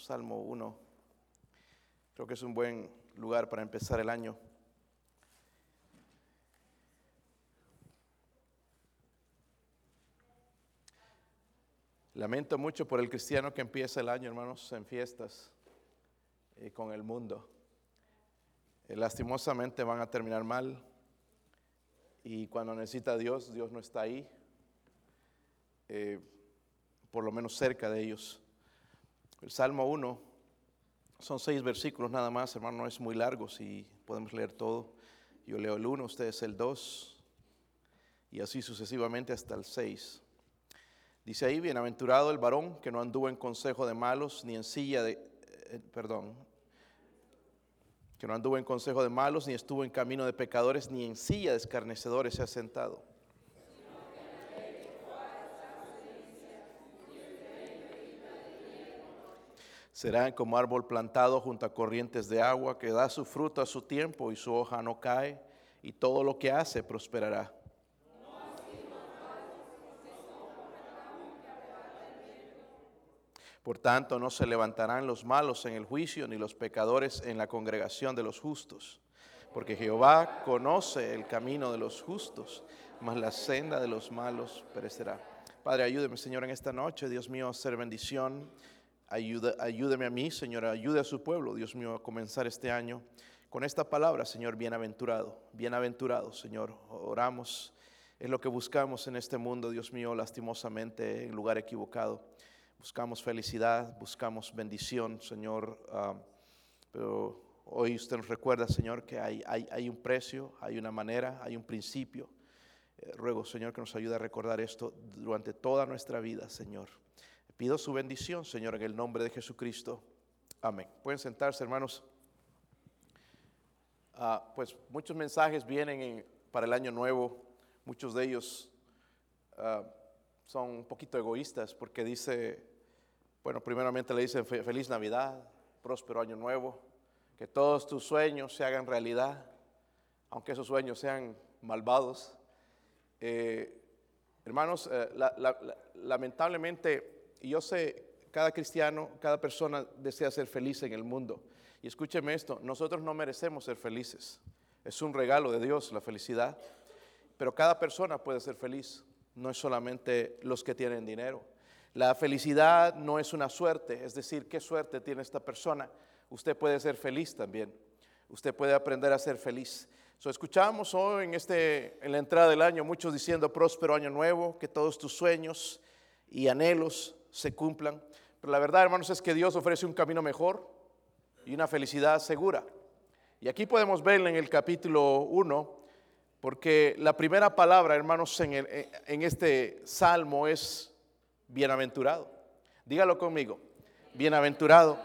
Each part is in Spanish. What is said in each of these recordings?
Salmo 1. Creo que es un buen lugar para empezar el año. Lamento mucho por el cristiano que empieza el año, hermanos, en fiestas y con el mundo. Eh, lastimosamente van a terminar mal y cuando necesita Dios, Dios no está ahí, eh, por lo menos cerca de ellos. El Salmo 1 son seis versículos nada más, hermano, no es muy largo, si podemos leer todo. Yo leo el 1, ustedes el 2 y así sucesivamente hasta el 6. Dice ahí, bienaventurado el varón que no anduvo en consejo de malos, ni en silla de, eh, perdón, que no anduvo en consejo de malos, ni estuvo en camino de pecadores, ni en silla de escarnecedores se ha sentado. Será como árbol plantado junto a corrientes de agua, que da su fruto a su tiempo y su hoja no cae, y todo lo que hace prosperará. Por tanto, no se levantarán los malos en el juicio, ni los pecadores en la congregación de los justos. Porque Jehová conoce el camino de los justos, mas la senda de los malos perecerá. Padre, ayúdeme, Señor, en esta noche, Dios mío, hacer bendición. Ayuda, ayúdeme a mí, Señor, ayude a su pueblo, Dios mío, a comenzar este año con esta palabra, Señor, bienaventurado. Bienaventurado, Señor. Oramos. Es lo que buscamos en este mundo, Dios mío, lastimosamente, en lugar equivocado buscamos felicidad, buscamos bendición, Señor. Ah, pero hoy usted nos recuerda, Señor, que hay, hay, un precio, hay una manera, hay un principio. Eh, ruego, Señor, que nos ayude a recordar esto durante toda nuestra vida, Señor. Pido su bendición, Señor, en el nombre de Jesucristo. Amén. Pueden sentarse, hermanos. Ah, pues muchos mensajes vienen para el año nuevo. Muchos de ellos ah, son un poquito egoístas porque dice bueno, primeramente le dicen feliz Navidad, próspero año nuevo, que todos tus sueños se hagan realidad, aunque esos sueños sean malvados. Eh, hermanos, eh, lamentablemente, yo sé, cada cristiano, cada persona desea ser feliz en el mundo. Y escúcheme esto, nosotros no merecemos ser felices. Es un regalo de Dios la felicidad, pero cada persona puede ser feliz, no es solamente los que tienen dinero. La felicidad no es una suerte, es decir, qué suerte tiene esta persona. Usted puede ser feliz también. Usted puede aprender a ser feliz. So, escuchamos hoy en, este, en la entrada del año muchos diciendo próspero año nuevo, que todos tus sueños y anhelos se cumplan. Pero la verdad, hermanos, es que Dios ofrece un camino mejor y una felicidad segura. Y aquí podemos ver en el capítulo 1, porque la primera palabra, hermanos, en, en este salmo es bienaventurado. Dígalo conmigo, bienaventurado.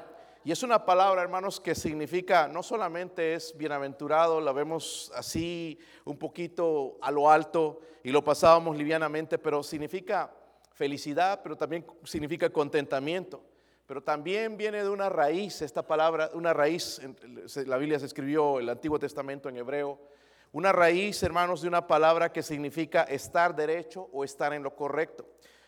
Y es una palabra, hermanos, que significa, no solamente es bienaventurado, la vemos así un poquito a lo alto y lo pasábamos livianamente, pero significa felicidad, pero también significa contentamiento. Pero también viene de una raíz, esta palabra, una raíz, la Biblia se escribió el Antiguo Testamento en hebreo, una raíz, hermanos, de una palabra que significa estar derecho o estar en lo correcto.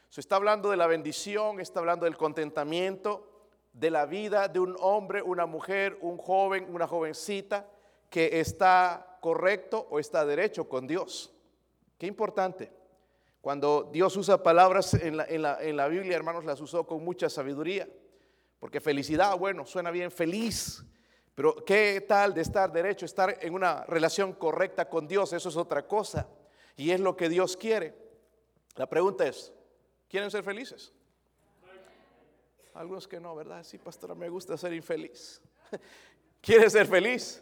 Se está hablando de la bendición, está hablando del contentamiento, de la vida de un hombre, una mujer, un joven, una jovencita que está correcto o está derecho con Dios. Qué importante. Cuando Dios usa palabras en la, en la Biblia, hermanos, las usó con mucha sabiduría. Porque felicidad, bueno, suena bien feliz, pero ¿qué tal de estar derecho, estar en una relación correcta con Dios? Eso es otra cosa. Y es lo que Dios quiere. La pregunta es, ¿Quieren ser felices? Algunos que no, ¿verdad? Sí, pastora, me gusta ser infeliz. ¿Quiere ser feliz?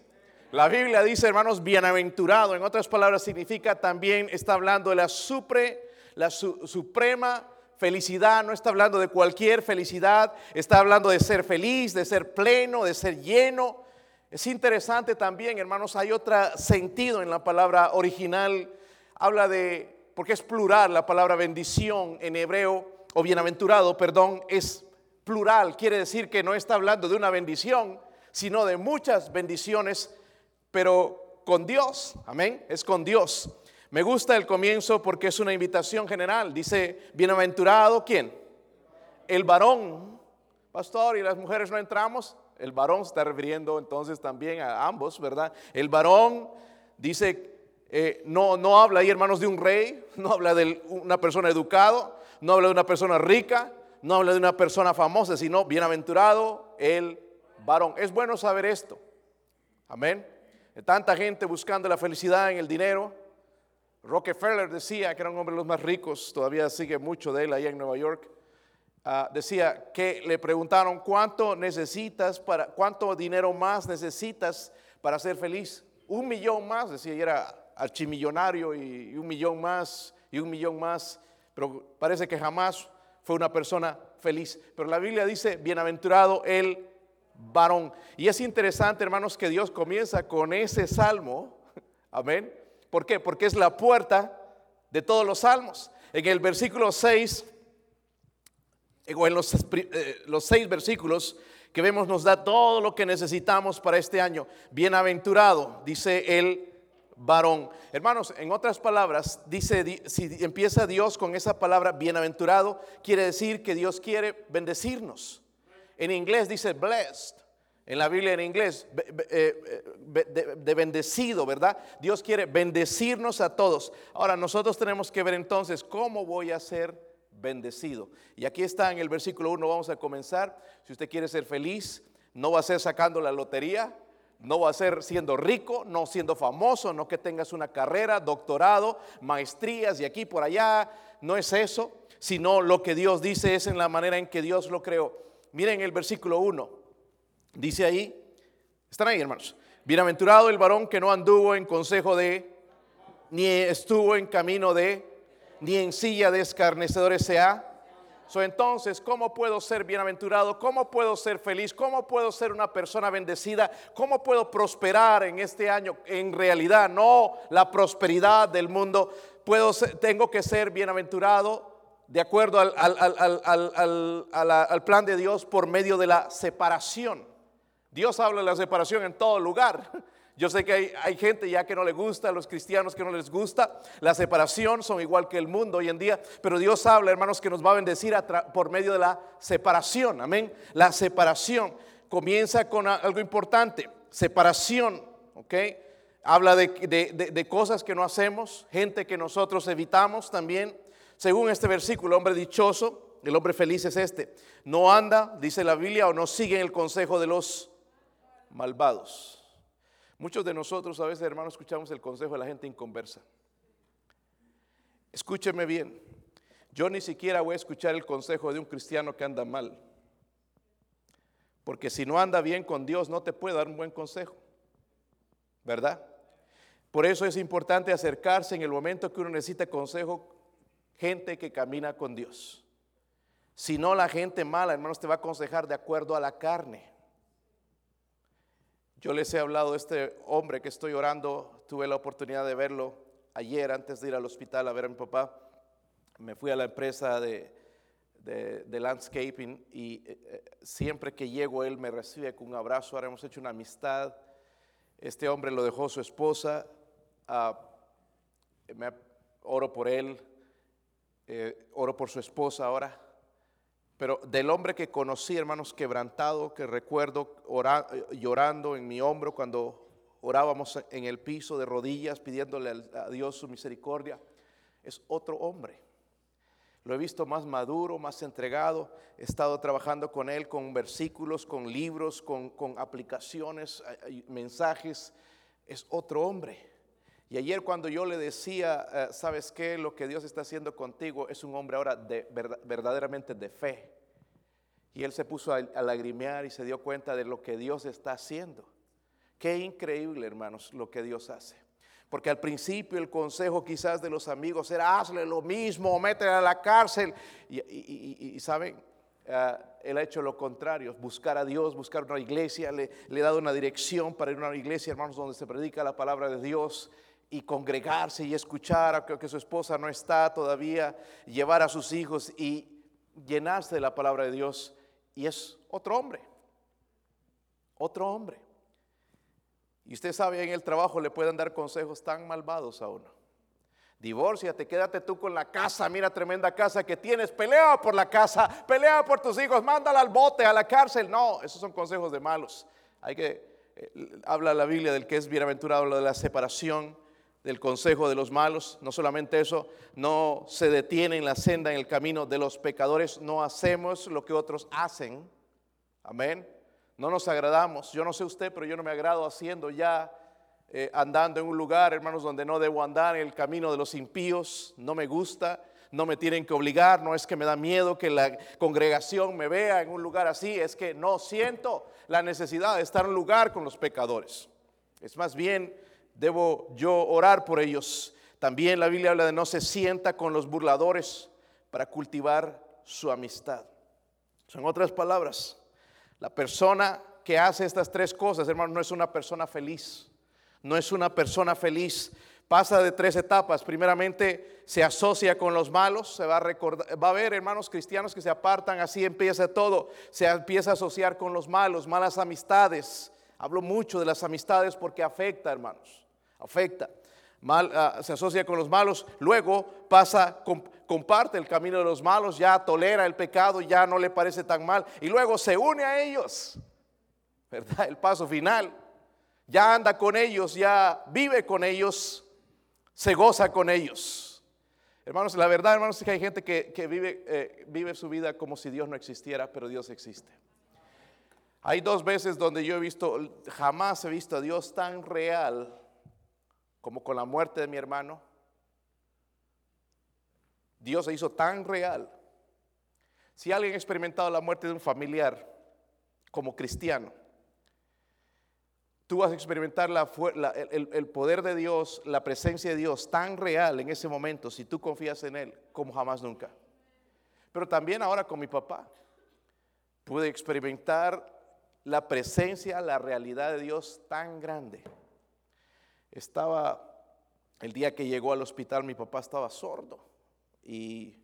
La Biblia dice, hermanos, bienaventurado. En otras palabras, significa también, está hablando de la, supre, la suprema felicidad. No está hablando de cualquier felicidad. Está hablando de ser feliz, de ser pleno, de ser lleno. Es interesante también, hermanos, hay otro sentido en la palabra original. Habla de porque es plural, la palabra bendición en hebreo, o bienaventurado, perdón, es plural, quiere decir que no está hablando de una bendición, sino de muchas bendiciones, pero con Dios, amén, es con Dios. Me gusta el comienzo porque es una invitación general, dice, bienaventurado, ¿quién? El varón, pastor, y las mujeres no entramos. El varón se está refiriendo entonces también a ambos, ¿verdad? El varón dice, eh, no, no habla ahí, hermanos, de un rey, no habla de una persona educado, no habla de una persona rica, no habla de una persona famosa, sino bienaventurado el varón. Es bueno saber esto. Amén. Tanta gente buscando la felicidad en el dinero. Rockefeller decía que era un hombre de los más ricos, todavía sigue mucho de él allá en Nueva York. Ah, decía que le preguntaron cuánto necesitas para, cuánto dinero más necesitas para ser feliz. Un millón más, decía, y era archimillonario y, un millón más y un millón más, pero parece que jamás fue una persona feliz. Pero la Biblia dice, bienaventurado el varón. Y es interesante, hermanos, que Dios comienza con ese salmo. Amén. ¿Por qué? Porque es la puerta de todos los salmos. En el versículo 6, o en los, eh, los seis versículos que vemos, nos da todo lo que necesitamos para este año. Bienaventurado, dice el varón. Hermanos, en otras palabras, dice, si empieza Dios con esa palabra bienaventurado, quiere decir que Dios quiere bendecirnos. En inglés dice blessed. En la Biblia en inglés, eh, de, bendecido, ¿verdad? Dios quiere bendecirnos a todos. Ahora nosotros tenemos que ver entonces cómo voy a ser bendecido. Y aquí está en el versículo 1, vamos a comenzar. Si usted quiere ser feliz, no va a ser sacando la lotería, no va a ser siendo rico, no siendo famoso, no que tengas una carrera, doctorado, maestrías y aquí por allá. No es eso, sino lo que Dios dice es en la manera en que Dios lo creó. Miren el versículo 1. Dice ahí, están ahí hermanos. Bienaventurado el varón que no anduvo en consejo de, ni estuvo en camino de, ni en silla de escarnecedores sea. So, entonces, ¿cómo puedo ser bienaventurado? ¿Cómo puedo ser feliz? ¿Cómo puedo ser una persona bendecida? ¿Cómo puedo prosperar en este año? En realidad, no la prosperidad del mundo. Puedo tengo que ser bienaventurado de acuerdo al, al, plan de Dios por medio de la separación. Dios habla de la separación en todo lugar. Yo sé que hay, hay, gente ya que no le gusta, los cristianos que no les gusta, la separación son igual que el mundo hoy en día, pero Dios habla, hermanos, que nos va a bendecir por medio de la separación, amén. La separación comienza con algo importante, separación, ¿ok? Habla de, de, de cosas que no hacemos, gente que nosotros evitamos también, según este versículo, hombre dichoso, el hombre feliz es este. No anda, dice la Biblia, o no sigue el consejo de los malvados. Muchos de nosotros a veces, hermanos, escuchamos el consejo de la gente inconversa. Escúcheme bien. Yo ni siquiera voy a escuchar el consejo de un cristiano que anda mal. Porque si no anda bien con Dios, no te puede dar un buen consejo. ¿Verdad? Por eso es importante acercarse en el momento que uno necesita consejo gente que camina con Dios. Si no, la gente mala, hermanos, te va a aconsejar de acuerdo a la carne. Yo les he hablado de este hombre que estoy orando, tuve la oportunidad de verlo ayer antes de ir al hospital a ver a mi papá. Me fui a la empresa de, de, landscaping y eh, eh, siempre que llego él me recibe con un abrazo. Ahora hemos hecho una amistad. Este hombre lo dejó su esposa. Ah, oro por él. Eh, oro por su esposa ahora, pero del hombre que conocí, hermanos, quebrantado, que recuerdo eh, llorando en mi hombro cuando orábamos en el piso de rodillas pidiéndole a Dios su misericordia, es otro hombre. Lo he visto más maduro, más entregado. He estado trabajando con él con versículos, con libros, con, con aplicaciones, mensajes. Es otro hombre. Y ayer cuando yo le decía, eh, ¿sabes qué? Lo que Dios está haciendo contigo es un hombre ahora de, verdaderamente de fe. Y él se puso a, a lagrimear y se dio cuenta de lo que Dios está haciendo. Qué increíble, hermanos, lo que Dios hace. Porque al principio el consejo quizás de los amigos era hazle lo mismo, métele a la cárcel. Y, saben, eh, él ha hecho lo contrario, buscar a Dios, buscar una iglesia, le, le, he dado una dirección para ir a una iglesia, hermanos, donde se predica la palabra de Dios y congregarse y escuchar a que su esposa no está todavía, llevar a sus hijos y llenarse de la palabra de Dios. Y es otro hombre, otro hombre. Y usted sabe, en el trabajo le pueden dar consejos tan malvados a uno. Divórciate, quédate tú con la casa, mira tremenda casa que tienes, pelea por la casa, pelea por tus hijos, mándala al bote, a la cárcel. No, esos son consejos de malos. Hay que, eh, habla la Biblia del que es bienaventurado, lo de la separación, del consejo de los malos. No solamente eso, no se detiene en la senda, en el camino de los pecadores, no hacemos lo que otros hacen. Amén. No nos agradamos. Yo no sé usted, pero yo no me agrado haciendo ya eh, andando en un lugar, hermanos, donde no debo andar, en el camino de los impíos, no me gusta, no me tienen que obligar, no es que me da miedo que la congregación me vea en un lugar así, es que no siento la necesidad de estar en un lugar con los pecadores. Es más bien, debo yo orar por ellos. También la Biblia habla de no se sienta con los burladores para cultivar su amistad. Son otras palabras. La persona que hace estas tres cosas, hermanos, no es una persona feliz no es una persona feliz. Pasa de tres etapas. Primeramente se asocia con los malos, se va a recordar, va a haber hermanos cristianos que se apartan, así empieza todo. Se empieza a asociar con los malos, malas amistades. Hablo mucho de las amistades porque afecta, hermanos. Afecta. Mal, ah, se asocia con los malos, luego pasa, comparte el camino de los malos, ya tolera el pecado, ya no le parece tan mal, y luego se une a ellos. ¿Verdad? El paso final ya anda con ellos, ya vive con ellos, se goza con ellos. Hermanos, la verdad, hermanos, es que hay gente que, vive, eh, vive su vida como si Dios no existiera, pero Dios existe. Hay dos veces donde yo he visto, jamás he visto a Dios tan real como con la muerte de mi hermano. Dios se hizo tan real. Si alguien ha experimentado la muerte de un familiar como cristiano, tú vas a experimentar el, poder de Dios, la presencia de Dios tan real en ese momento, si tú confías en Él, como jamás nunca. Pero también ahora con mi papá, pude experimentar la presencia, la realidad de Dios tan grande. Estaba, el día que llegó al hospital, mi papá estaba sordo y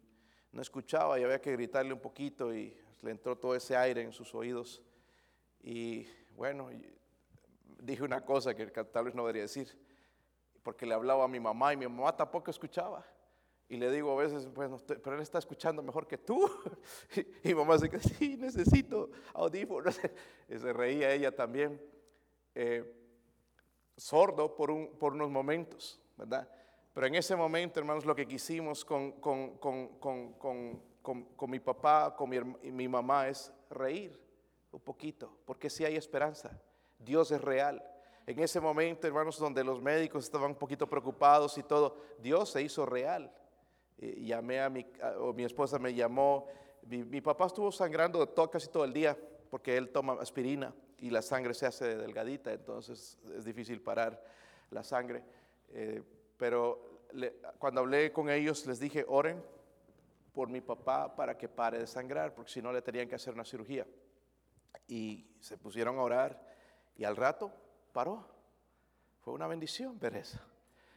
no escuchaba y había que gritarle un poquito y le entró todo ese aire en sus oídos. Y bueno, dije una cosa que tal vez no debería decir, porque le hablaba a mi mamá y mi mamá tampoco escuchaba. Y le digo a veces, bueno, pero él está escuchando mejor que tú. y mi mamá dice, sí, necesito audífonos. Y se reía ella también, eh, sordo por, un, por unos momentos, ¿verdad? Pero en ese momento, hermanos, lo que quisimos con, mi papá, con mi, mamá, es reír un poquito, porque sí hay esperanza. Dios es real. En ese momento, hermanos, donde los médicos estaban un poquito preocupados y todo, Dios se hizo real. Llamé a mi, o mi esposa me llamó. Mi, papá estuvo sangrando todo, casi todo el día porque él toma aspirina y la sangre se hace delgadita, entonces es difícil parar la sangre. Eh, pero cuando hablé con ellos les dije, oren por mi papá para que pare de sangrar, porque si no le tenían que hacer una cirugía. Y se pusieron a orar y al rato paró. Fue una bendición ver eso.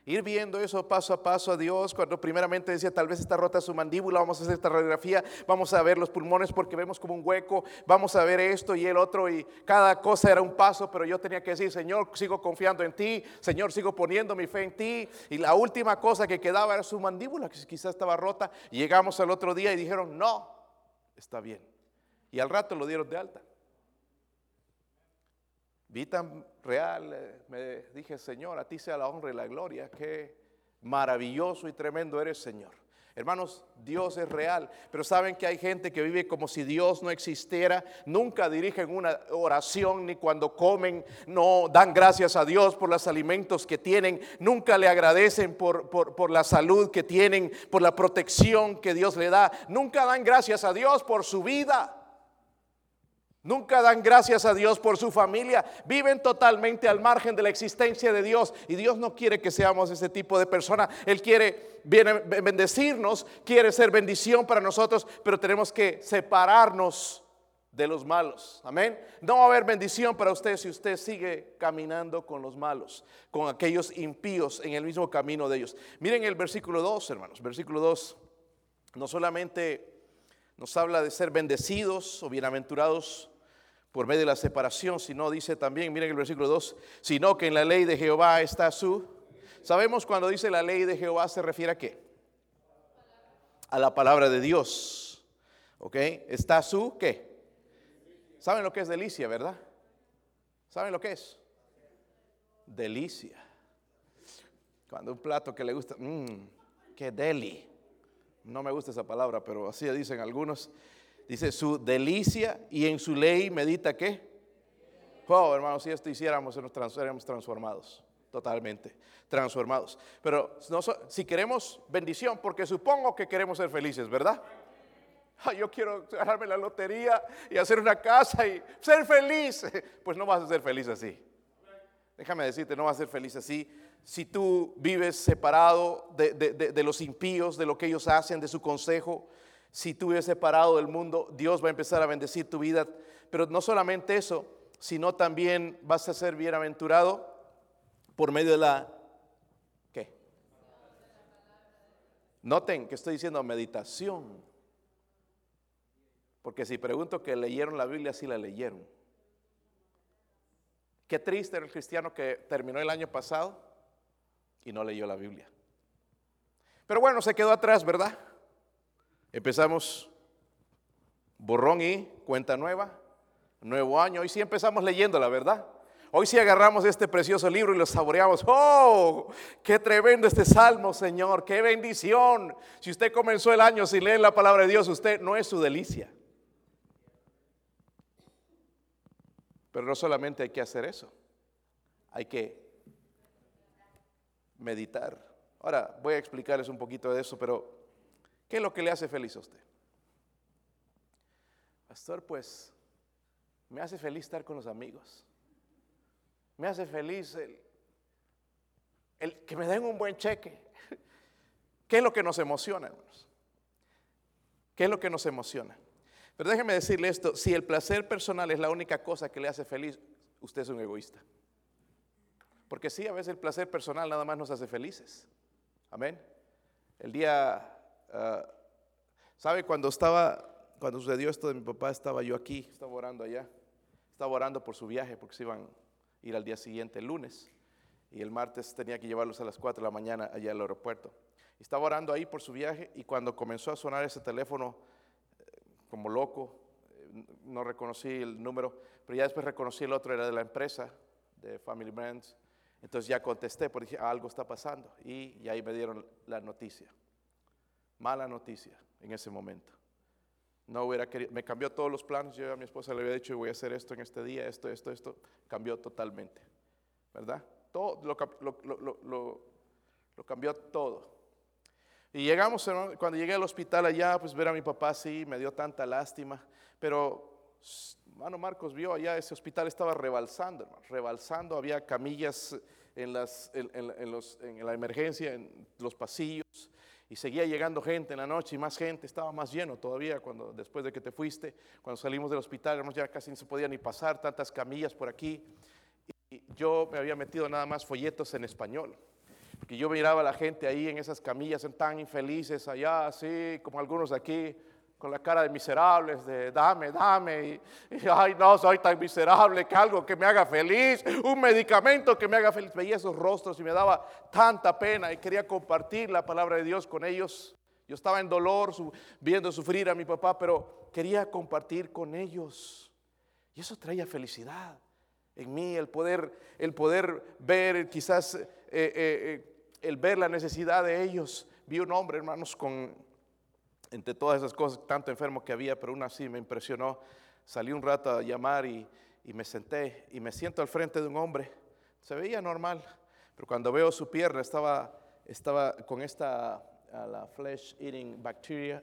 Ir viendo eso paso a paso a Dios, cuando primeramente decía, tal vez está rota su mandíbula, vamos a hacer esta radiografía, vamos a ver los pulmones porque vemos como un hueco, vamos a ver esto y el otro, y cada cosa era un paso, pero yo tenía que decir, Señor, sigo confiando en ti, Señor, sigo poniendo mi fe en ti, y la última cosa que quedaba era su mandíbula, que quizás estaba rota, llegamos al otro día y dijeron, no, está bien. Y al rato lo dieron de alta. Vi tan real, eh, me dije, Señor, a ti sea la honra y la gloria, qué maravilloso y tremendo eres, Señor. Hermanos, Dios es real, pero saben que hay gente que vive como si Dios no existiera, nunca dirigen una oración ni cuando comen, no dan gracias a Dios por los alimentos que tienen, nunca le agradecen por, por, por la salud que tienen, por la protección que Dios le da, nunca dan gracias a Dios por su vida. Nunca dan gracias a Dios por su familia. Viven totalmente al margen de la existencia de Dios. Y Dios no quiere que seamos ese tipo de persona. Él quiere bendecirnos, quiere ser bendición para nosotros, pero tenemos que separarnos de los malos. Amén. No va a haber bendición para usted si usted sigue caminando con los malos, con aquellos impíos en el mismo camino de ellos. Miren el versículo 2, hermanos. Versículo 2. No solamente nos habla de ser bendecidos o bienaventurados por medio de la separación, sino dice también, miren el versículo 2, sino que en la ley de Jehová está su Sabemos cuando dice la ley de Jehová se refiere a qué? A la palabra de Dios. ¿Ok? Está su qué? ¿Saben lo que es delicia, verdad? ¿Saben lo que es? Delicia. Cuando un plato que le gusta, mmm, qué deli. No me gusta esa palabra, pero así dicen algunos. Dice su delicia y en su ley medita qué? Oh, hermanos, si esto hiciéramos, seríamos transformados, totalmente transformados. Pero si queremos bendición, porque supongo que queremos ser felices, ¿verdad? yo quiero ganarme la lotería y hacer una casa y ser feliz. Pues no vas a ser feliz así. Déjame decirte, no vas a ser feliz así. Si tú vives separado de, de los impíos, de lo que ellos hacen, de su consejo, si tú vives separado del mundo, Dios va a empezar a bendecir tu vida. Pero no solamente eso, sino también vas a ser bienaventurado por medio de la... ¿Qué? Noten que estoy diciendo meditación. Porque si pregunto que leyeron la Biblia, sí la leyeron. Qué triste era el cristiano que terminó el año pasado y no leyó la Biblia. Pero bueno, se quedó atrás, ¿verdad? Empezamos borrón y cuenta nueva nuevo año. Hoy sí empezamos leyendo, la verdad. Hoy sí agarramos este precioso libro y lo saboreamos. ¡Oh! ¡Qué tremendo este salmo, Señor! ¡Qué bendición! Si usted comenzó el año sin leer la palabra de Dios, usted no es su delicia. Pero no solamente hay que hacer eso, hay que meditar. Ahora voy a explicarles un poquito de eso, pero ¿qué es lo que le hace feliz a usted? Pastor, pues me hace feliz estar con los amigos. Me hace feliz el, que me den un buen cheque. ¿Qué es lo que nos emociona, hermanos? ¿Qué es lo que nos emociona? Pero déjeme decirle esto, si el placer personal es la única cosa que le hace feliz, usted es un egoísta. Porque sí, a veces el placer personal nada más nos hace felices. Amén. El día, ah, ¿sabe? Cuando estaba, cuando sucedió esto de mi papá, estaba yo aquí, estaba orando allá. Estaba orando por su viaje porque se iban a ir al día siguiente, el lunes. Y el martes tenía que llevarlos a las 4 de la mañana allá al aeropuerto. Estaba orando ahí por su viaje y cuando comenzó a sonar ese teléfono eh, como loco, eh, no reconocí el número, pero ya después reconocí el otro, era de la empresa, de Family Brands. Entonces ya contesté, porque dije, algo está pasando. Y, y ahí me dieron la noticia. Mala noticia en ese momento. No hubiera querido, me cambió todos los planes. Yo a mi esposa le había dicho, voy a hacer esto en este día, esto, esto, esto. Cambió totalmente, ¿verdad? Todo lo, cambió todo. Y llegamos, cuando llegué al hospital allá, pues ver a mi papá, sí, me dio tanta lástima. Pero, hermano Marcos vio allá, ese hospital estaba rebalsando, rebalsando. Había camillas en, las, los, en la emergencia, en los pasillos y seguía llegando gente en la noche y más gente, estaba más lleno todavía cuando después de que te fuiste, cuando salimos del hospital, ya casi no se podía ni pasar, tantas camillas por aquí. Y yo me había metido nada más folletos en español, porque yo miraba a la gente ahí en esas camillas tan infelices allá, así como algunos aquí, con la cara de miserables, de dame, dame, y, ay no, soy tan miserable que algo que me haga feliz, un medicamento que me haga feliz. Veía esos rostros y me daba tanta pena y quería compartir la palabra de Dios con ellos. Yo estaba en dolor viendo sufrir a mi papá, pero quería compartir con ellos. Y eso traía felicidad en mí, el poder, el poder ver quizás, eh, eh, eh, el ver la necesidad de ellos. Vi un hombre, hermanos, con entre todas esas cosas, tanto enfermo que había, pero aún así me impresionó. Salí un rato a llamar y, me senté y me siento al frente de un hombre. Se veía normal, pero cuando veo su pierna estaba, con esta la flesh eating bacteria,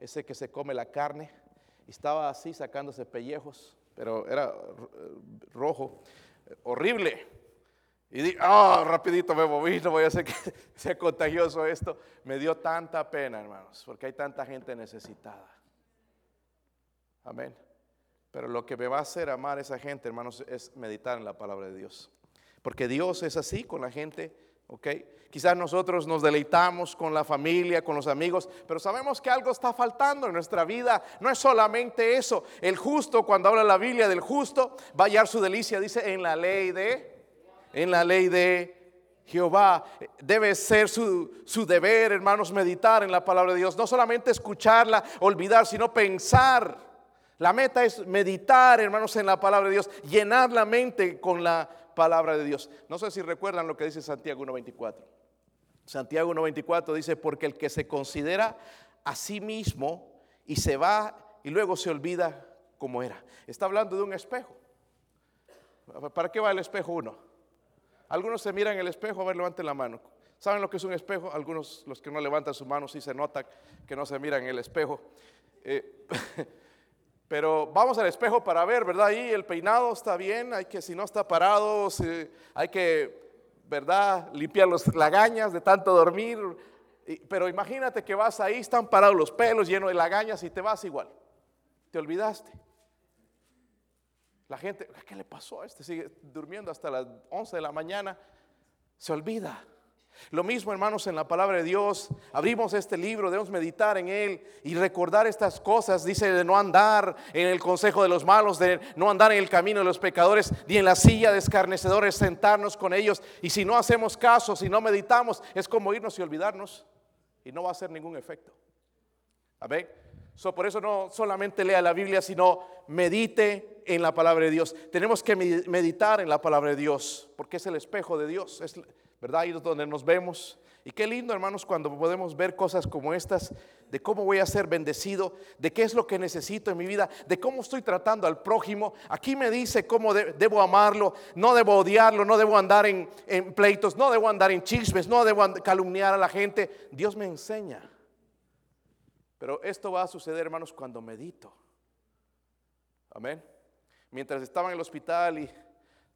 ese que se come la carne, estaba así sacándose pellejos, pero era rojo, horrible. Y di, ah, rapidito me moví, no voy a hacer que sea contagioso esto. Me dio tanta pena, hermanos, porque hay tanta gente necesitada. Amén. Pero lo que me va a hacer amar a esa gente, hermanos, es meditar en la palabra de Dios. Porque Dios es así con la gente, ¿ok? Quizás nosotros nos deleitamos con la familia, con los amigos, pero sabemos que algo está faltando en nuestra vida. No es solamente eso. El justo, cuando habla la Biblia del justo, va a hallar su delicia, dice, en la ley de en la ley de Jehová. Debe ser su, su, deber, hermanos, meditar en la palabra de Dios. No solamente escucharla, olvidar, sino pensar. La meta es meditar, hermanos, en la palabra de Dios, llenar la mente con la palabra de Dios. No sé si recuerdan lo que dice Santiago 1.24. Santiago 1.24 dice, porque el que se considera a sí mismo y se va y luego se olvida como era. Está hablando de un espejo. ¿Para qué va el espejo uno? Algunos se miran en el espejo, a ver, levanten la mano. ¿Saben lo que es un espejo? Algunos, los que no levantan su mano, sí se nota que no se miran en el espejo. Eh, pero vamos al espejo para ver, ¿verdad? Ahí el peinado está bien, hay que, si no está parado, hay que ¿verdad? Limpiar las lagañas de tanto dormir. Pero imagínate que vas ahí, están parados los pelos llenos de lagañas y te vas igual. Te olvidaste. La gente, ¿qué le pasó a este? Sigue durmiendo hasta las 11 de la mañana. Se olvida. Lo mismo, hermanos, en la palabra de Dios. Abrimos este libro, debemos meditar en él y recordar estas cosas. Dice de no andar en el consejo de los malos, de no andar en el camino de los pecadores, ni en la silla de escarnecedores, sentarnos con ellos. Y si no hacemos caso, si no meditamos, es como irnos y olvidarnos y no va a hacer ningún efecto. Amén. Por eso no solamente lea la Biblia, sino medite en la palabra de Dios. Tenemos que meditar en la palabra de Dios, porque es el espejo de Dios. Es, ¿verdad? Ahí es donde nos vemos. Y qué lindo, hermanos, cuando podemos ver cosas como estas, de cómo voy a ser bendecido, de qué es lo que necesito en mi vida, de cómo estoy tratando al prójimo. Aquí me dice cómo debo amarlo, no debo odiarlo, no debo andar en, en, pleitos, no debo andar en chismes, no debo calumniar a la gente. Dios me enseña. Pero esto va a suceder, hermanos, cuando medito. Amén. Mientras estaba en el hospital y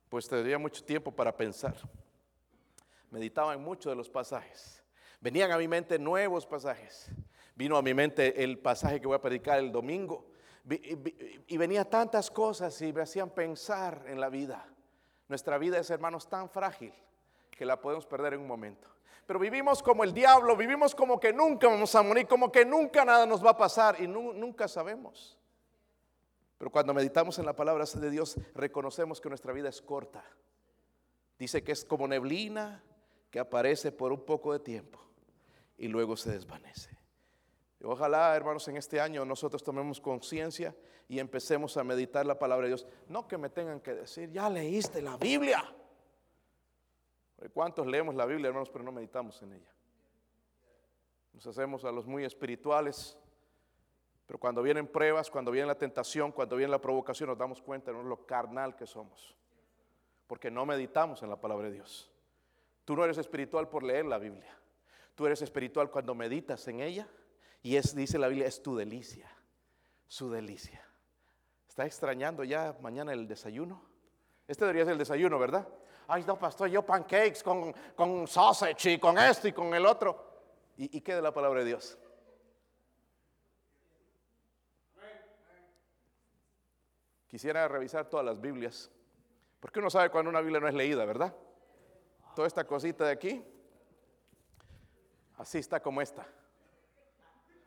pues tendría mucho tiempo para pensar meditaba en muchos de los pasajes. Venían a mi mente nuevos pasajes. Vino a mi mente el pasaje que voy a predicar el domingo. Y venía tantas cosas y me hacían pensar en la vida. Nuestra vida es, hermanos, tan frágil que la podemos perder en un momento. Pero vivimos como el diablo, vivimos como que nunca vamos a morir, como que nunca nada nos va a pasar y nunca sabemos. Pero cuando meditamos en la palabra de Dios, reconocemos que nuestra vida es corta. Dice que es como neblina que aparece por un poco de tiempo y luego se desvanece. Ojalá, hermanos, en este año nosotros tomemos conciencia y empecemos a meditar la palabra de Dios. No que me tengan que decir, ya leíste la Biblia. ¿Cuántos leemos la Biblia, hermanos, pero no meditamos en ella? Nos hacemos a los muy espirituales, pero cuando vienen pruebas, cuando viene la tentación, cuando viene la provocación, nos damos cuenta de lo carnal que somos, porque no meditamos en la palabra de Dios. Tú no eres espiritual por leer la Biblia. Tú eres espiritual cuando meditas en ella y es, dice la Biblia, es tu delicia, su delicia. ¿Está extrañando ya mañana el desayuno? Este debería ser el desayuno, ¿verdad? Ay, no, pastor, yo pancakes con, con sausage y con esto y con el otro. ¿Y, y qué de la palabra de Dios? Quisiera revisar todas las Biblias, porque uno sabe cuando una Biblia no es leída, ¿verdad? toda esta cosita de aquí, así está como esta.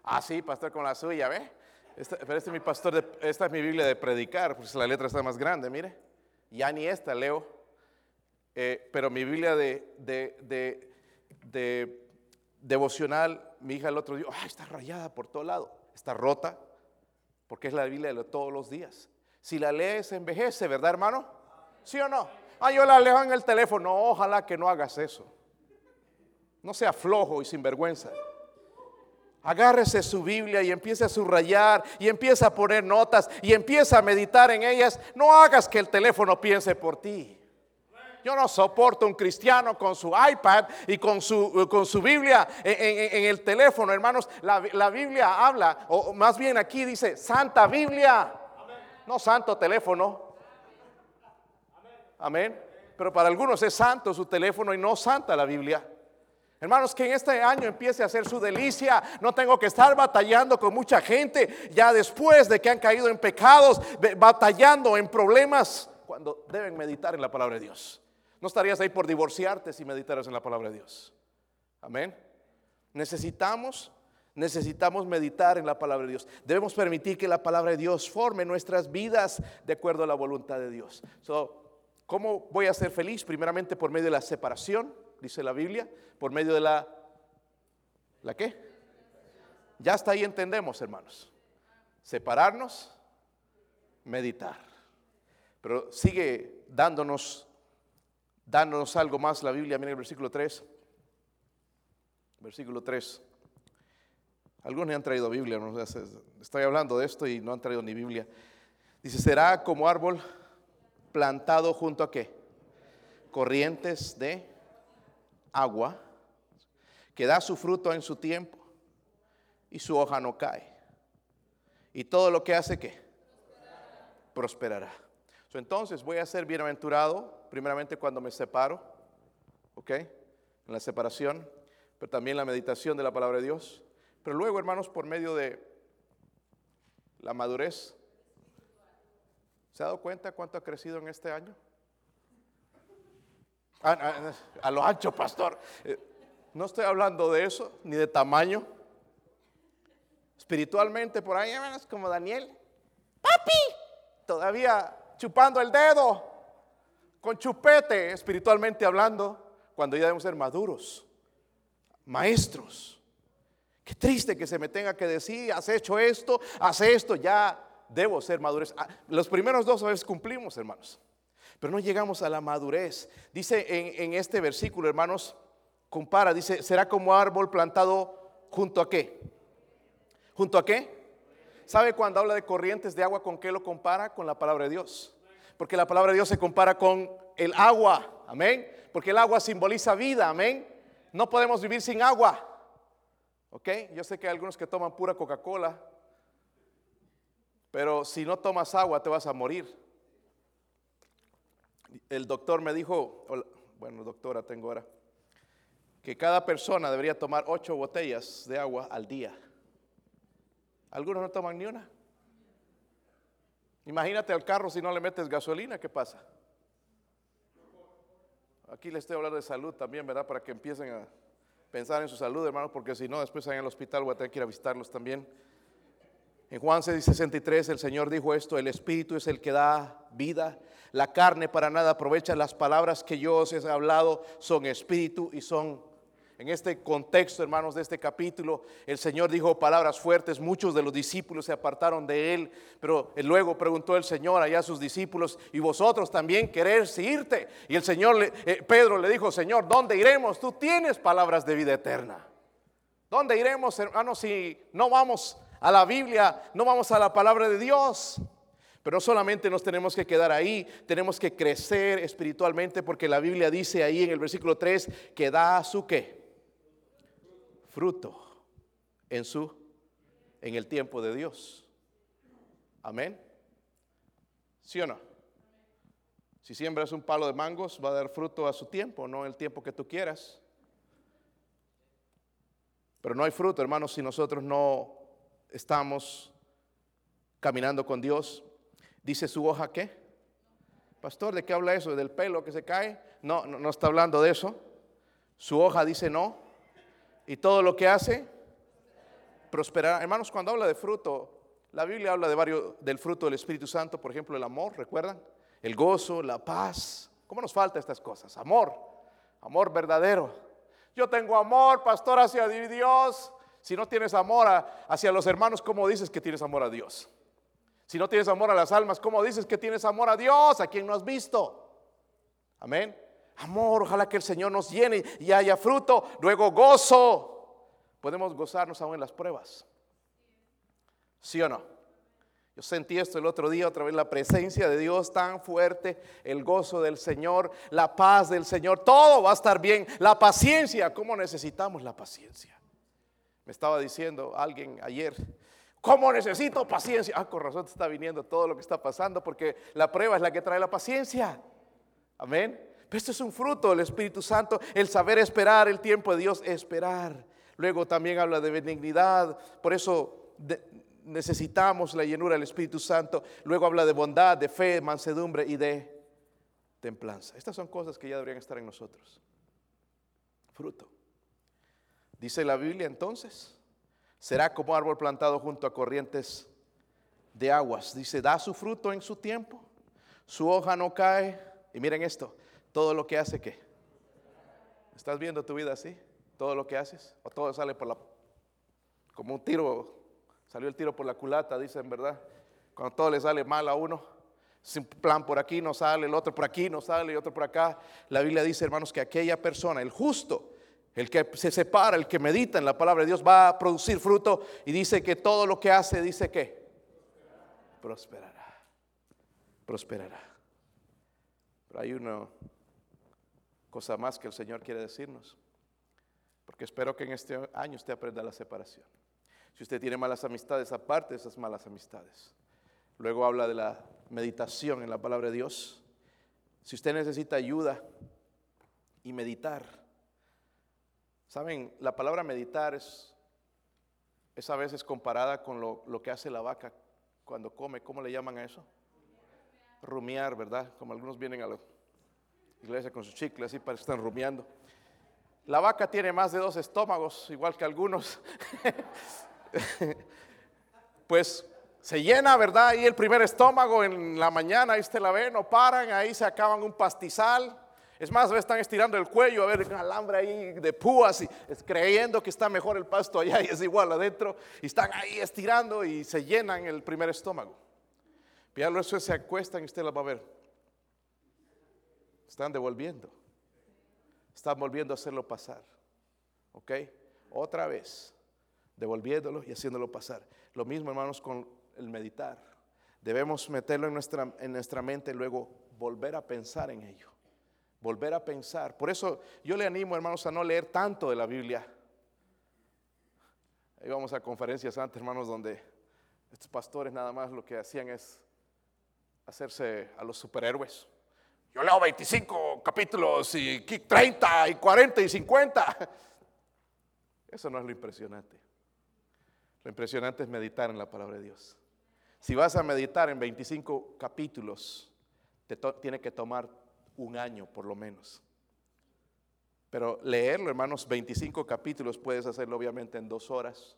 Así, ah, pastor, con la suya, ¿ve? pero este es mi pastor, esta es mi Biblia de predicar, pues la letra está más grande, mire. Ya ni esta leo, eh, pero mi Biblia de, de, de, devocional, mi hija el otro día, ay, está rayada por todo lado, está rota, porque es la Biblia de todos los días. Si la lees, envejece, ¿verdad, hermano? ¿Sí o no? Ah, yo la leo en el teléfono. Ojalá que no hagas eso. No sea flojo y sinvergüenza. Agárrese su Biblia y empiece a subrayar y empieza a poner notas y empieza a meditar en ellas. No hagas que el teléfono piense por ti. Yo no soporto un cristiano con su iPad y con su, con su Biblia en, el teléfono, hermanos. La, la, Biblia habla, o más bien aquí dice Santa Biblia, no santo teléfono. Amén. Pero para algunos es santo su teléfono y no santa la Biblia. Hermanos, que en este año empiece a hacer su delicia. No tengo que estar batallando con mucha gente ya después de que han caído en pecados, batallando en problemas, cuando deben meditar en la palabra de Dios. No estarías ahí por divorciarte si meditaras en la palabra de Dios. Amén. Necesitamos, necesitamos meditar en la palabra de Dios. Debemos permitir que la palabra de Dios forme nuestras vidas de acuerdo a la voluntad de Dios. So, ¿Cómo voy a ser feliz? Primeramente por medio de la separación. dice la Biblia, por medio de la... ¿La qué? Ya hasta ahí entendemos, hermanos. Separarnos, meditar. Pero sigue dándonos, dándonos algo más la Biblia. Miren el versículo 3. Versículo 3. Algunos han traído Biblia, estoy hablando de esto y no han traído ni Biblia. Dice, será como árbol plantado junto a qué? Corrientes de agua, que da su fruto en su tiempo y su hoja no cae. Y todo lo que hace qué? Prosperará. entonces voy a ser bienaventurado, primeramente cuando me separo, ¿ok? En la separación, pero también la meditación de la palabra de Dios pero luego, hermanos, por medio de la madurez, ¿se ha dado cuenta cuánto ha crecido en este año? Ah, ah, a, lo ancho, pastor. Eh, no estoy hablando de eso, ni de tamaño. Espiritualmente, por ahí, hermanos, como Daniel. Papi, todavía chupando el dedo, con chupete, espiritualmente hablando, cuando ya debemos ser maduros, maestros. Qué triste que se me tenga que decir, has hecho esto, has esto, ya debo ser madurez. Ah, los primeros dos veces cumplimos, hermanos, pero no llegamos a la madurez. Dice en, este versículo, hermanos, compara, dice, será como árbol plantado junto a qué? ¿Junto a qué? ¿Sabe cuando habla de corrientes de agua con qué lo compara? Con la palabra de Dios. Porque la palabra de Dios se compara con el agua, amén. Porque el agua simboliza vida, amén. No podemos vivir sin agua. ¿Ok? Yo sé que hay algunos que toman pura Coca-Cola, pero si no tomas agua te vas a morir. El doctor me dijo, bueno, doctora tengo ahora, que cada persona debería tomar ocho botellas de agua al día. Algunos no toman ni una. Imagínate al carro si no le metes gasolina, ¿qué pasa? Aquí le estoy hablando de salud también, ¿verdad? Para que empiecen a pensar en su salud, hermanos, porque si no, después en el hospital voy a tener que ir a visitarlos también. En Juan 6:63 el Señor dijo esto, el Espíritu es el que da vida, la carne para nada aprovecha, las palabras que yo os he hablado son espíritu y son en este contexto, hermanos, de este capítulo, el Señor dijo palabras fuertes, muchos de los discípulos se apartaron de él, pero luego preguntó el Señor allá a sus discípulos, ¿y vosotros también queréis irte? Y el Señor, eh, Pedro le dijo, Señor, ¿dónde iremos? Tú tienes palabras de vida eterna. ¿Dónde iremos, hermanos, si no vamos a la Biblia, no vamos a la palabra de Dios? Pero no solamente nos tenemos que quedar ahí, tenemos que crecer espiritualmente porque la Biblia dice ahí en el versículo 3 que da su qué? Fruto en su en el tiempo de Dios. Amén. ¿Sí o no? Si siembras un palo de mangos, va a dar fruto a su tiempo, no el tiempo que tú quieras. Pero no hay fruto, hermanos, si nosotros no estamos caminando con Dios. Dice su hoja qué? Pastor, ¿de qué habla eso? ¿Del pelo que se cae? No, no, no está hablando de eso. Su hoja dice no. Y todo lo que hace prosperará. Hermanos, cuando habla de fruto, la Biblia habla de varios del fruto del Espíritu Santo, por ejemplo, el amor, ¿recuerdan? El gozo, la paz. ¿Cómo nos falta estas cosas? Amor, amor verdadero. Yo tengo amor, pastor, hacia Dios. Si no tienes amor hacia los hermanos, ¿cómo dices que tienes amor a Dios? Si no tienes amor a las almas, ¿cómo dices que tienes amor a Dios? A quien no has visto. Amén. Amor, ojalá que el Señor nos llene y haya fruto. Luego gozo. Podemos gozarnos aún en las pruebas. ¿Sí o no? Yo sentí esto el otro día, otra vez la presencia de Dios tan fuerte, el gozo del Señor, la paz del Señor, todo va a estar bien. La paciencia, ¿cómo necesitamos la paciencia? Me estaba diciendo alguien ayer, ¿cómo necesito paciencia? Ah, con razón te está viniendo todo lo que está pasando, porque la prueba es la que trae la paciencia. Amén. Pero esto es un fruto del Espíritu Santo, el saber esperar, el tiempo de Dios, esperar. Luego también habla de benignidad, por eso necesitamos la llenura del Espíritu Santo. Luego habla de bondad, de fe, mansedumbre y de templanza. Estas son cosas que ya deberían estar en nosotros. Fruto. Dice la Biblia entonces, será como árbol plantado junto a corrientes de aguas. Dice, da su fruto en su tiempo, su hoja no cae. Y miren esto, todo lo que hace que ¿Estás viendo tu vida así? ¿Todo lo que haces? ¿O todo sale por la... como un tiro, salió el tiro por la culata, dicen, ¿verdad? Cuando todo le sale mal a uno, sin plan por aquí no sale, el otro por aquí no sale y otro por acá. La Biblia dice, hermanos, que aquella persona, el justo, el que se separa, el que medita en la palabra de Dios, va a producir fruto y dice que todo lo que hace, dice que prosperará. Prosperará. Pero hay una cosa más que el Señor quiere decirnos. Porque espero que en este año usted aprenda la separación. Si usted tiene malas amistades, aparte de esas malas amistades. Luego habla de la meditación en la palabra de Dios. Si usted necesita ayuda y meditar, Saben, la palabra meditar es, a veces comparada con lo, que hace la vaca cuando come. ¿Cómo le llaman a eso? Rumiar, ¿verdad? Como algunos vienen a la iglesia con sus chicles, así para que están rumiando. La vaca tiene más de dos estómagos, igual que algunos. pues se llena, ¿verdad? Y el primer estómago en la mañana, ahí usted la ve, no paran, ahí se acaban un pastizal es más, están estirando el cuello, a ver, un alambre ahí de púas, y creyendo que está mejor el pasto allá y es igual adentro. Y están ahí estirando y se llenan el primer estómago. Pero luego se acuestan y usted la va a ver. Están devolviendo. Están volviendo a hacerlo pasar. ¿Ok? Otra vez. Devolviéndolo y haciéndolo pasar. Lo mismo, hermanos, con el meditar. Debemos meterlo en nuestra, en nuestra mente y luego volver a pensar en ello volver a pensar. Por eso yo le animo, hermanos, a no leer tanto de la Biblia. Íbamos a conferencias antes, hermanos, donde estos pastores nada más lo que hacían es hacerse a los superhéroes. Yo leo 25 capítulos y 30 y 40 y 50. Eso no es lo impresionante. Lo impresionante es meditar en la palabra de Dios. Si vas a meditar en 25 capítulos, te tiene que tomar un año por lo menos. Pero leerlo, hermanos, 25 capítulos puedes hacerlo obviamente en dos horas.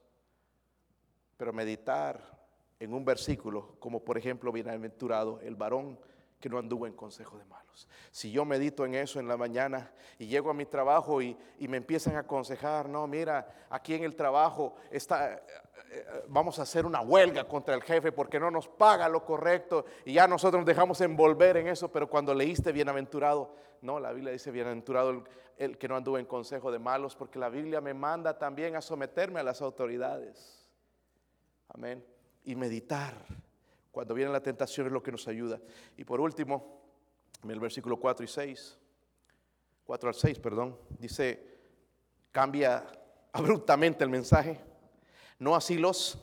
Pero meditar en un versículo, como por ejemplo, bienaventurado el varón que no anduvo en consejo de malos. Si yo medito en eso en la mañana y llego a mi trabajo y, me empiezan a aconsejar, no, mira, aquí en el trabajo está, eh, eh, vamos a hacer una huelga contra el jefe porque no nos paga lo correcto y ya nosotros nos dejamos envolver en eso, pero cuando leíste bienaventurado, no, la Biblia dice bienaventurado el, el que no anduvo en consejo de malos, porque la Biblia me manda también a someterme a las autoridades. Amén. Y meditar cuando viene la tentación es lo que nos ayuda. Y por último, en el versículo 4 y 6, 4 al 6, perdón, dice, cambia abruptamente el mensaje. No así los,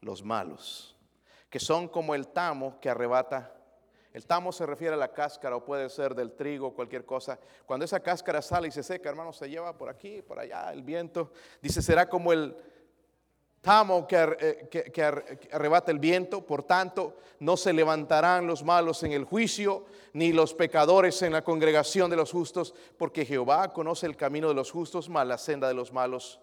los malos, que son como el tamo que arrebata. El tamo se refiere a la cáscara o puede ser del trigo, cualquier cosa. Cuando esa cáscara sale y se seca, hermano, se lleva por aquí, por allá, el viento. Dice, será como el, tamo eh, que, arrebata el viento, por tanto, no se levantarán los malos en el juicio, ni los pecadores en la congregación de los justos, porque Jehová conoce el camino de los justos, mas la senda de los malos.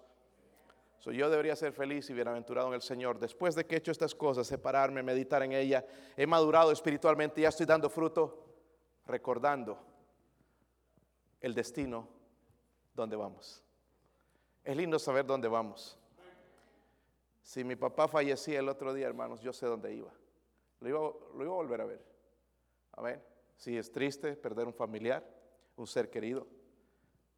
yo debería ser feliz y bienaventurado en el Señor. Después de que he hecho estas cosas, separarme, meditar en ella, he madurado espiritualmente, ya estoy dando fruto, recordando el destino donde vamos. Es lindo saber dónde vamos. Si mi papá fallecía el otro día, hermanos, yo sé dónde iba. Lo iba, lo iba a volver a ver. Amén. Si es triste perder un familiar, un ser querido.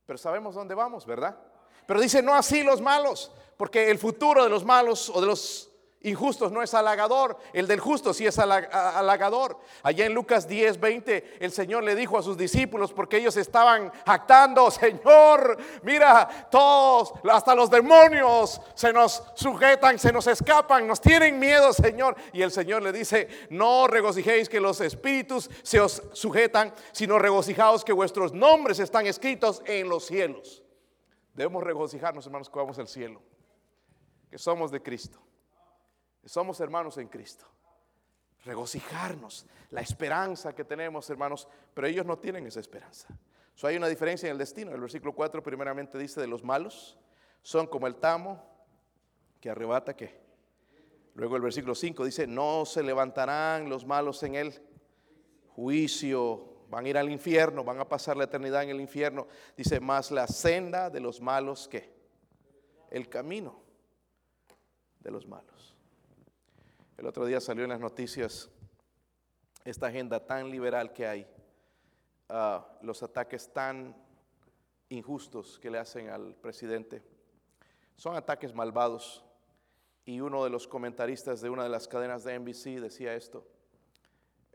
Pero sabemos dónde vamos, ¿verdad? Pero dice, no así los malos, porque el futuro de los malos o de los Injustos no es halagador, el del justo sí es halagador. Allá en Lucas 10, 20, el Señor le dijo a sus discípulos, porque ellos estaban jactando, Señor, mira, todos, hasta los demonios se nos sujetan, se nos escapan, nos tienen miedo, Señor. Y el Señor le dice, no regocijéis que los espíritus se os sujetan, sino regocijaos que vuestros nombres están escritos en los cielos. Debemos regocijarnos, hermanos, que vamos al cielo, que somos de Cristo. Somos hermanos en Cristo. Regocijarnos, la esperanza que tenemos, hermanos, pero ellos no tienen esa esperanza. So, hay una diferencia en el destino. El versículo 4 primeramente dice de los malos, son como el tamo que arrebata que. Luego el versículo 5 dice, no se levantarán los malos en el juicio. van a ir al infierno, van a pasar la eternidad en el infierno. Dice, más la senda de los malos que el camino de los malos. El otro día salió en las noticias esta agenda tan liberal que hay, ah, los ataques tan injustos que le hacen al presidente. Son ataques malvados. Y uno de los comentaristas de una de las cadenas de NBC decía esto.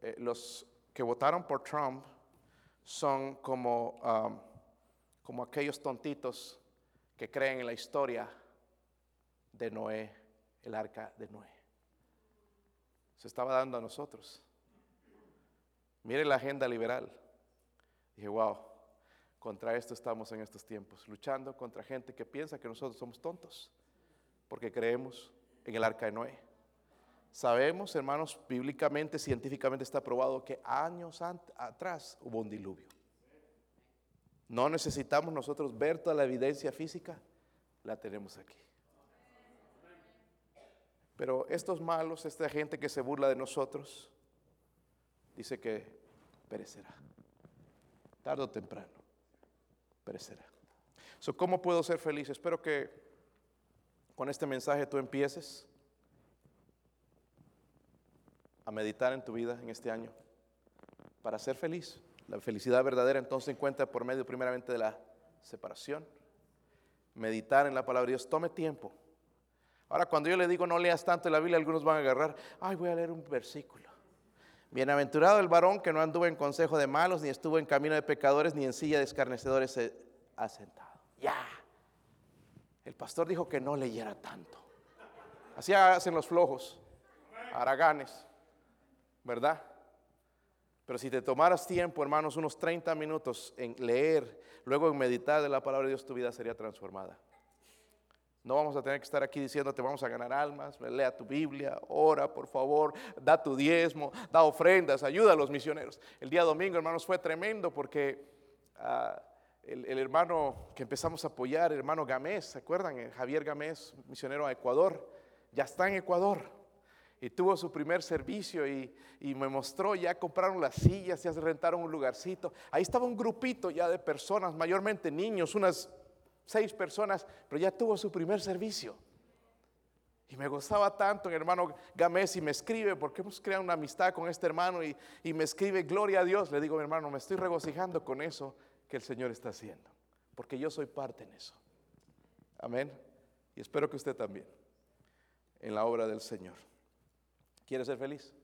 Eh, los que votaron por Trump son como, ah, como aquellos tontitos que creen en la historia de Noé, el arca de Noé. Se estaba dando a nosotros. Mire la agenda liberal. Dije, wow, contra esto estamos en estos tiempos, luchando contra gente que piensa que nosotros somos tontos, porque creemos en el arca de Noé. Sabemos, hermanos, bíblicamente, científicamente está probado que años atrás hubo un diluvio. No necesitamos nosotros ver toda la evidencia física, la tenemos aquí. Pero estos malos, esta gente que se burla de nosotros, dice que perecerá. Tarde o temprano, perecerá. So, ¿Cómo puedo ser feliz? Espero que con este mensaje tú empieces a meditar en tu vida en este año para ser feliz. La felicidad verdadera entonces se encuentra por medio primeramente de la separación. Meditar en la palabra de Dios. Tome tiempo. Ahora cuando yo le digo no leas tanto la Biblia, algunos van a agarrar, ay, voy a leer un versículo. Bienaventurado el varón que no anduvo en consejo de malos, ni estuvo en camino de pecadores, ni en silla de escarnecedores asentado. Ya. El pastor dijo que no leyera tanto. Así hacen los flojos, araganes, ¿verdad? Pero si te tomaras tiempo, hermanos, unos 30 minutos en leer, luego en meditar de la palabra de Dios, tu vida sería transformada. No vamos a tener que estar aquí diciéndote vamos a ganar almas, lea tu Biblia, ora por favor, da tu diezmo, da ofrendas, ayuda a los misioneros. El día domingo, hermanos, fue tremendo porque ah, el, hermano que empezamos a apoyar, hermano Gamés, ¿se acuerdan? El Javier Gamés, misionero a Ecuador, ya está en Ecuador y tuvo su primer servicio y, me mostró, ya compraron las sillas, ya se rentaron un lugarcito. Ahí estaba un grupito ya de personas, mayormente niños, unas seis personas, pero ya tuvo su primer servicio. Y me gustaba tanto, el hermano Gamés, y me escribe, porque hemos creado una amistad con este hermano, y, y me escribe, gloria a Dios. Le digo, mi hermano, me estoy regocijando con eso que el Señor está haciendo, porque yo soy parte en eso. Amén. Y espero que usted también, en la obra del Señor. ¿Quiere ser feliz?